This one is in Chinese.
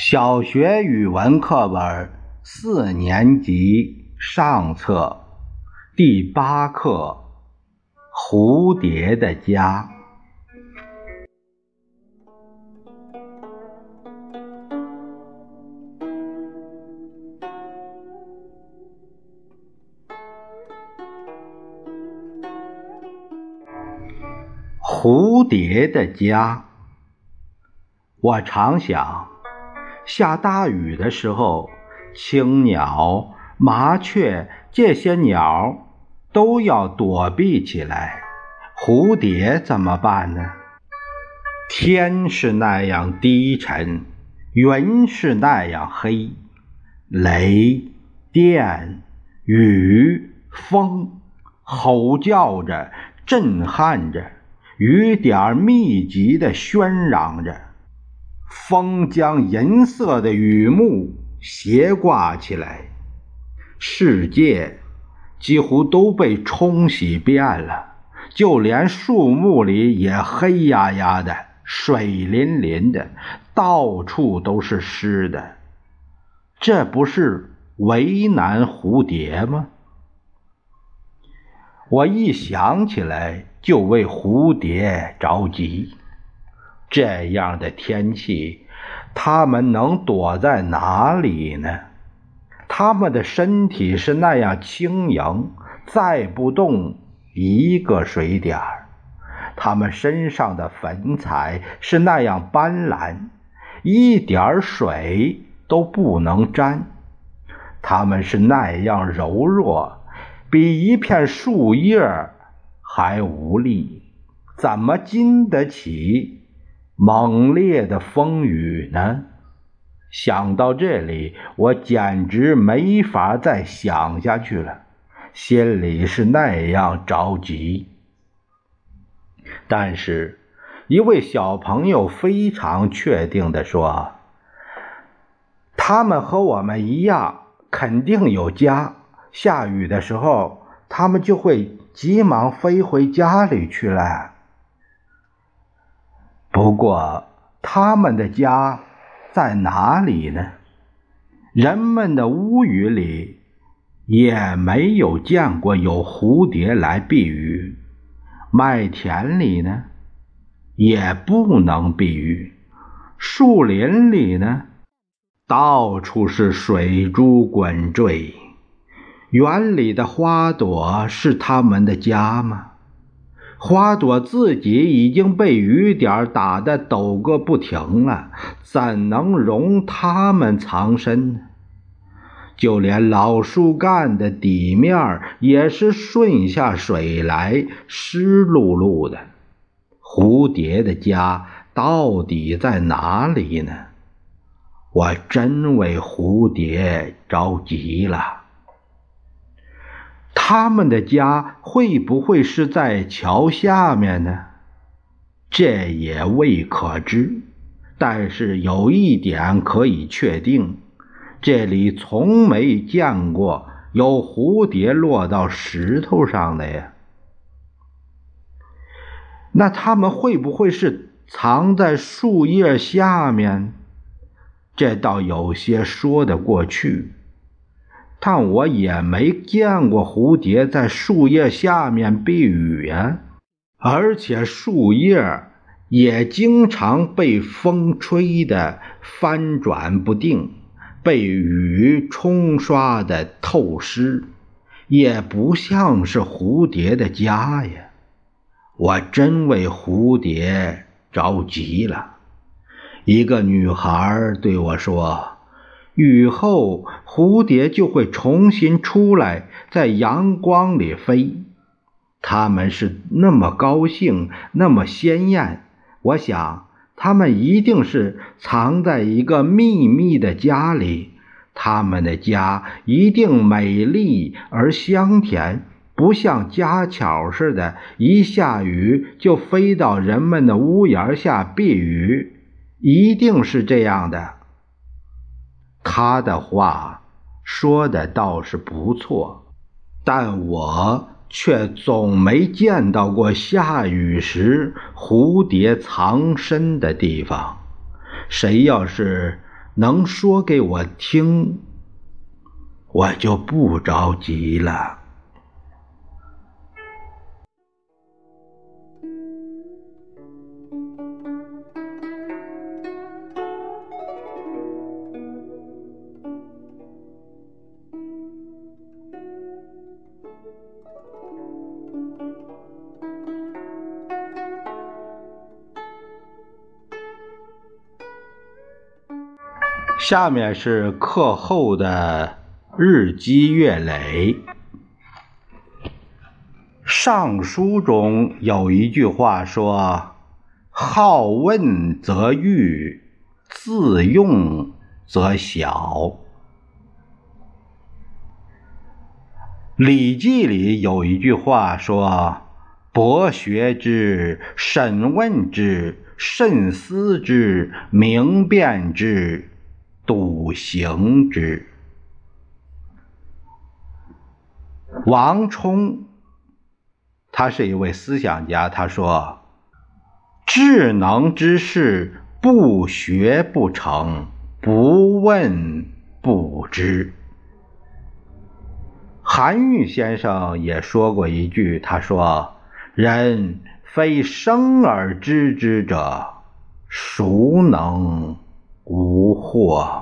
小学语文课本四年级上册第八课《蝴蝶的家》。蝴蝶的家，我常想。下大雨的时候，青鸟、麻雀这些鸟都要躲避起来，蝴蝶怎么办呢？天是那样低沉，云是那样黑，雷电雨风吼叫着，震撼着，雨点密集的喧嚷着。风将银色的雨幕斜挂起来，世界几乎都被冲洗遍了，就连树木里也黑压压的、水淋淋的，到处都是湿的。这不是为难蝴蝶吗？我一想起来就为蝴蝶着急。这样的天气，他们能躲在哪里呢？他们的身体是那样轻盈，再不动一个水点儿；他们身上的粉彩是那样斑斓，一点水都不能沾；他们是那样柔弱，比一片树叶还无力，怎么经得起？猛烈的风雨呢？想到这里，我简直没法再想下去了，心里是那样着急。但是，一位小朋友非常确定地说：“他们和我们一样，肯定有家。下雨的时候，他们就会急忙飞回家里去了。”不过，他们的家在哪里呢？人们的屋宇里也没有见过有蝴蝶来避雨，麦田里呢也不能避雨，树林里呢到处是水珠滚坠。园里的花朵是他们的家吗？花朵自己已经被雨点打得抖个不停了，怎能容它们藏身？就连老树干的底面也是顺下水来，湿漉漉的。蝴蝶的家到底在哪里呢？我真为蝴蝶着急了。他们的家会不会是在桥下面呢？这也未可知。但是有一点可以确定：这里从没见过有蝴蝶落到石头上的呀。那他们会不会是藏在树叶下面？这倒有些说得过去。但我也没见过蝴蝶在树叶下面避雨呀，而且树叶也经常被风吹得翻转不定，被雨冲刷的透湿，也不像是蝴蝶的家呀。我真为蝴蝶着急了。一个女孩对我说。雨后，蝴蝶就会重新出来，在阳光里飞。它们是那么高兴，那么鲜艳。我想，它们一定是藏在一个秘密的家里。它们的家一定美丽而香甜，不像家巧似的，一下雨就飞到人们的屋檐下避雨。一定是这样的。他的话说的倒是不错，但我却总没见到过下雨时蝴蝶藏身的地方。谁要是能说给我听，我就不着急了。下面是课后的日积月累。上书中有一句话说：“好问则愚，自用则小。”《礼记》里有一句话说：“博学之，审问之，慎思之，明辨之。”笃行之。王充，他是一位思想家。他说：“智能之事，不学不成，不问不知。”韩愈先生也说过一句，他说：“人非生而知之者，孰能无惑？”